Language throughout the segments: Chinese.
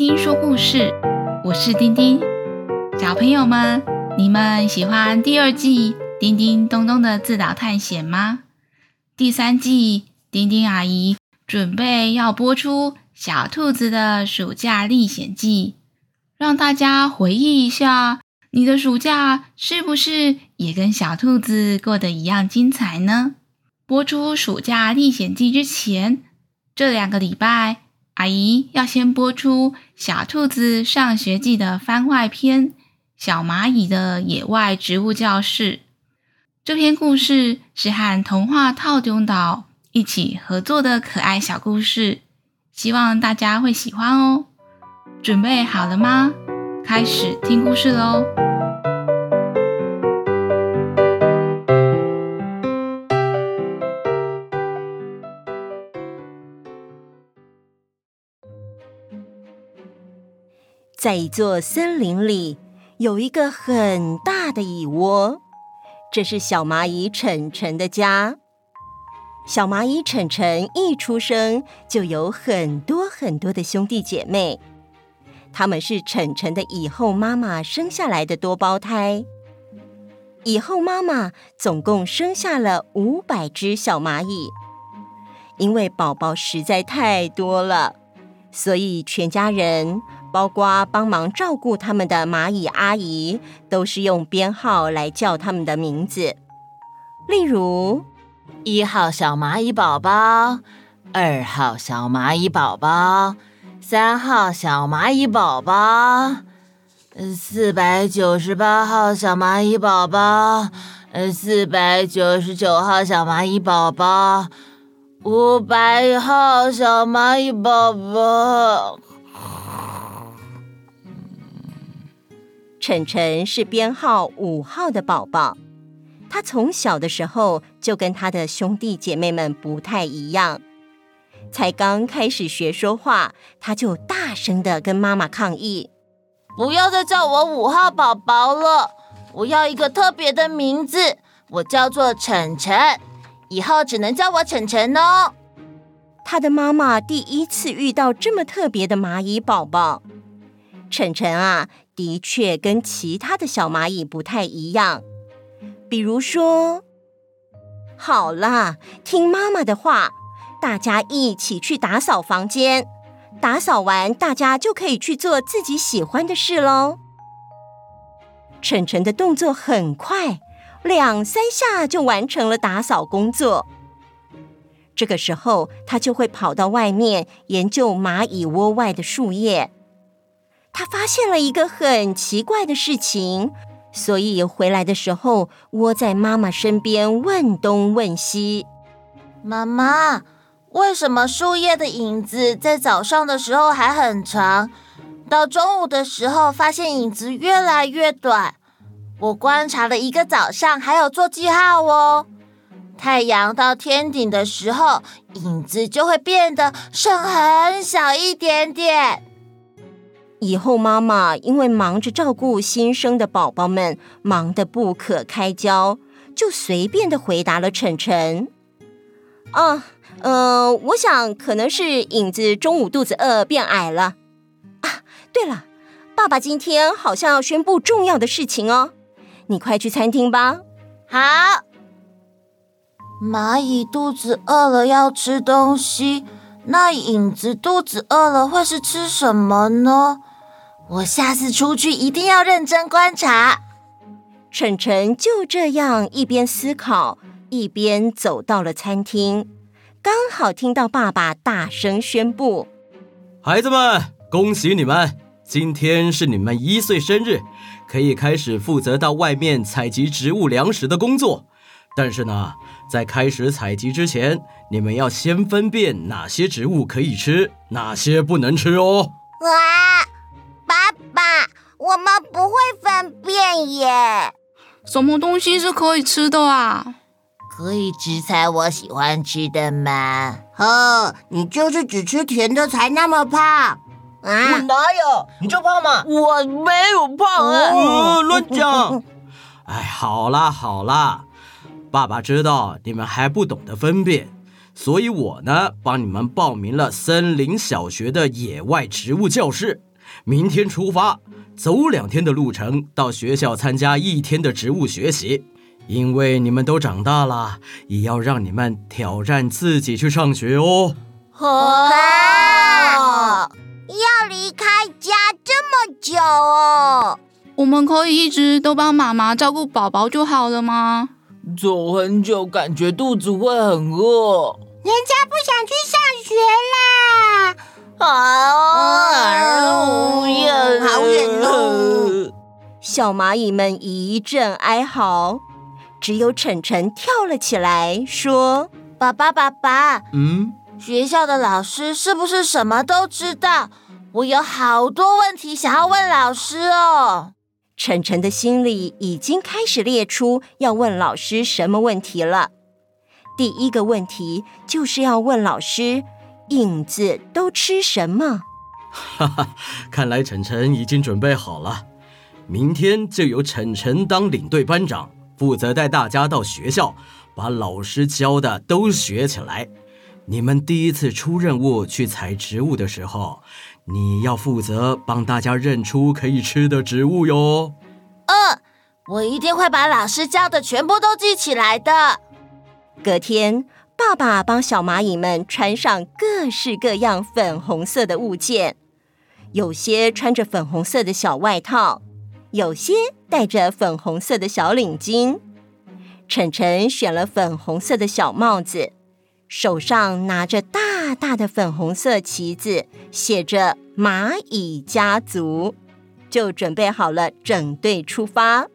丁说故事，我是丁丁。小朋友们，你们喜欢第二季叮叮咚咚的自导探险吗？第三季丁丁阿姨准备要播出小兔子的暑假历险记，让大家回忆一下，你的暑假是不是也跟小兔子过得一样精彩呢？播出暑假历险记之前，这两个礼拜，阿姨要先播出小兔子上学记的番外篇《小蚂蚁的野外植物教室》。这篇故事是和童话套中岛一起合作的可爱小故事，希望大家会喜欢哦。准备好了吗？开始听故事喽！在一座森林里，有一个很大的蚁窝，这是小蚂蚁晨晨的家。小蚂蚁晨晨一出生就有很多很多的兄弟姐妹，他们是晨晨的蚁后妈妈生下来的多胞胎。蚁后妈妈总共生下了五百只小蚂蚁，因为宝宝实在太多了，所以全家人。包括帮忙照顾他们的蚂蚁阿姨，都是用编号来叫他们的名字。例如，一号小蚂蚁宝宝，二号小蚂蚁宝宝，三号小蚂蚁宝宝，四百九十八号小蚂蚁宝宝，呃，四百九十九号小蚂蚁宝宝，五百号小蚂蚁宝宝。晨晨是编号五号的宝宝，他从小的时候就跟他的兄弟姐妹们不太一样，才刚开始学说话，他就大声地跟妈妈抗议：“不要再叫我五号宝宝了，我要一个特别的名字，我叫做晨晨，以后只能叫我晨晨哦。”他的妈妈第一次遇到这么特别的蚂蚁宝宝，晨晨啊。的确跟其他的小蚂蚁不太一样，比如说，好啦，听妈妈的话，大家一起去打扫房间，打扫完大家就可以去做自己喜欢的事喽。晨晨的动作很快，两三下就完成了打扫工作。这个时候，他就会跑到外面研究蚂蚁窝外的树叶。他发现了一个很奇怪的事情，所以回来的时候窝在妈妈身边问东问西。妈妈，为什么树叶的影子在早上的时候还很长，到中午的时候发现影子越来越短？我观察了一个早上，还有做记号哦。太阳到天顶的时候，影子就会变得剩很小一点点。以后妈妈因为忙着照顾新生的宝宝们，忙得不可开交，就随便的回答了晨晨：“啊，呃，我想可能是影子中午肚子饿变矮了。啊，对了，爸爸今天好像要宣布重要的事情哦，你快去餐厅吧。”好。蚂蚁肚子饿了要吃东西，那影子肚子饿了会是吃什么呢？我下次出去一定要认真观察。晨晨就这样一边思考，一边走到了餐厅，刚好听到爸爸大声宣布：“孩子们，恭喜你们，今天是你们一岁生日，可以开始负责到外面采集植物粮食的工作。但是呢，在开始采集之前，你们要先分辨哪些植物可以吃，哪些不能吃哦。”哇！我们不会分辨耶。什么东西是可以吃的啊？可以只采我喜欢吃的吗？呵，你就是只吃甜的才那么胖啊！我哪有？你就胖吗？我没有胖啊！哦，乱讲！哎，好啦好啦，爸爸知道你们还不懂得分辨，所以我呢帮你们报名了森林小学的野外植物教室。明天出发，走两天的路程到学校参加一天的植物学习。因为你们都长大了，也要让你们挑战自己去上学哦。好、哦，要离开家这么久哦？我们可以一直都帮妈妈照顾宝宝就好了吗？走很久，感觉肚子会很饿。人家不想去上学啦！啊，好远哦！小蚂蚁们一阵哀嚎。只有晨晨跳了起来，说：“爸爸，爸爸，嗯，学校的老师是不是什么都知道？我有好多问题想要问老师哦。”晨晨的心里已经开始列出要问老师什么问题了。第一个问题就是要问老师：影子都吃什么？哈哈，看来晨晨已经准备好了，明天就由晨晨当领队班长。负责带大家到学校，把老师教的都学起来。你们第一次出任务去采植物的时候，你要负责帮大家认出可以吃的植物哟。嗯，我一定会把老师教的全部都记起来的。隔天，爸爸帮小蚂蚁们穿上各式各样粉红色的物件，有些穿着粉红色的小外套。有些戴着粉红色的小领巾，晨晨选了粉红色的小帽子，手上拿着大大的粉红色旗子，写着“蚂蚁家族”，就准备好了整队出发。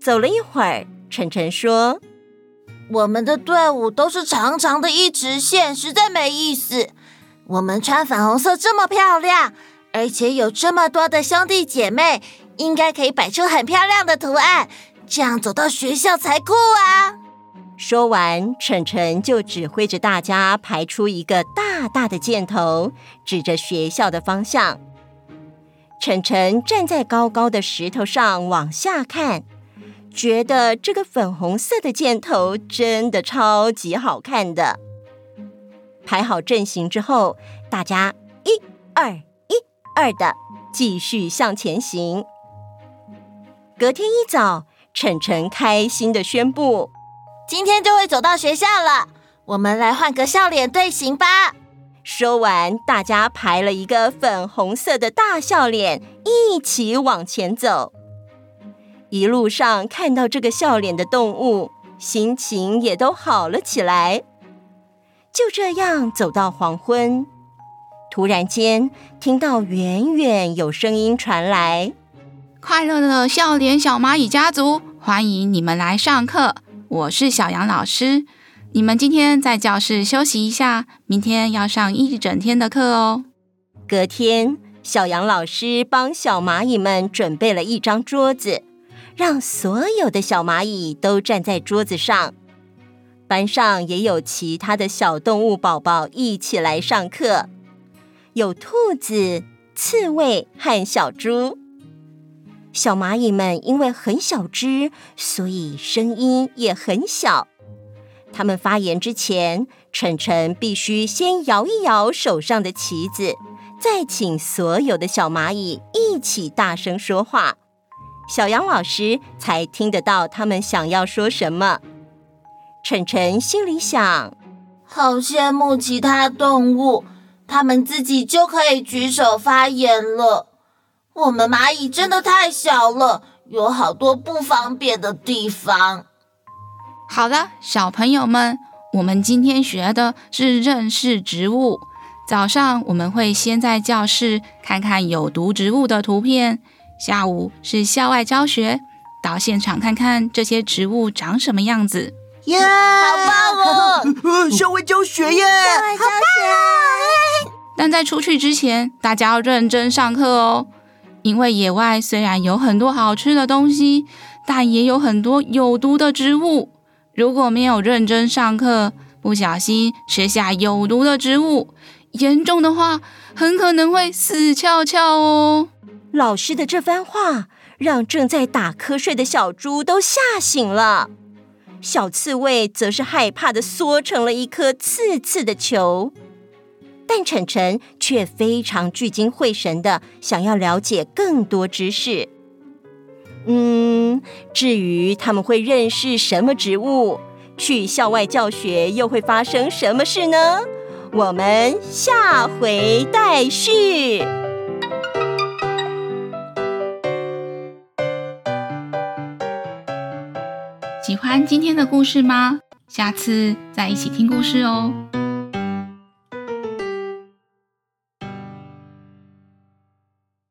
走了一会儿，晨晨说：“我们的队伍都是长长的一直线，实在没意思。我们穿粉红色这么漂亮，而且有这么多的兄弟姐妹。”应该可以摆出很漂亮的图案，这样走到学校才酷啊！说完，晨晨就指挥着大家排出一个大大的箭头，指着学校的方向。晨晨站在高高的石头上往下看，觉得这个粉红色的箭头真的超级好看的。排好阵型之后，大家一二一二的继续向前行。隔天一早，晨晨开心的宣布：“今天就会走到学校了。我们来换个笑脸队形吧。”说完，大家排了一个粉红色的大笑脸，一起往前走。一路上看到这个笑脸的动物，心情也都好了起来。就这样走到黄昏，突然间听到远远有声音传来。快乐的笑脸小蚂蚁家族，欢迎你们来上课。我是小杨老师。你们今天在教室休息一下，明天要上一整天的课哦。隔天，小杨老师帮小蚂蚁们准备了一张桌子，让所有的小蚂蚁都站在桌子上。班上也有其他的小动物宝宝一起来上课，有兔子、刺猬和小猪。小蚂蚁们因为很小只，所以声音也很小。他们发言之前，晨晨必须先摇一摇手上的旗子，再请所有的小蚂蚁一起大声说话，小杨老师才听得到他们想要说什么。晨晨心里想：好羡慕其他动物，他们自己就可以举手发言了。我们蚂蚁真的太小了，有好多不方便的地方。好了，小朋友们，我们今天学的是认识植物。早上我们会先在教室看看有毒植物的图片，下午是校外教学，到现场看看这些植物长什么样子。耶，好棒哦！校外教学耶，校外教学。但在出去之前，大家要认真上课哦。因为野外虽然有很多好吃的东西，但也有很多有毒的植物。如果没有认真上课，不小心吃下有毒的植物，严重的话，很可能会死翘翘哦。老师的这番话让正在打瞌睡的小猪都吓醒了，小刺猬则是害怕的缩成了一颗刺刺的球。但晨晨却非常聚精会神的想要了解更多知识。嗯，至于他们会认识什么植物，去校外教学又会发生什么事呢？我们下回待续。喜欢今天的故事吗？下次再一起听故事哦。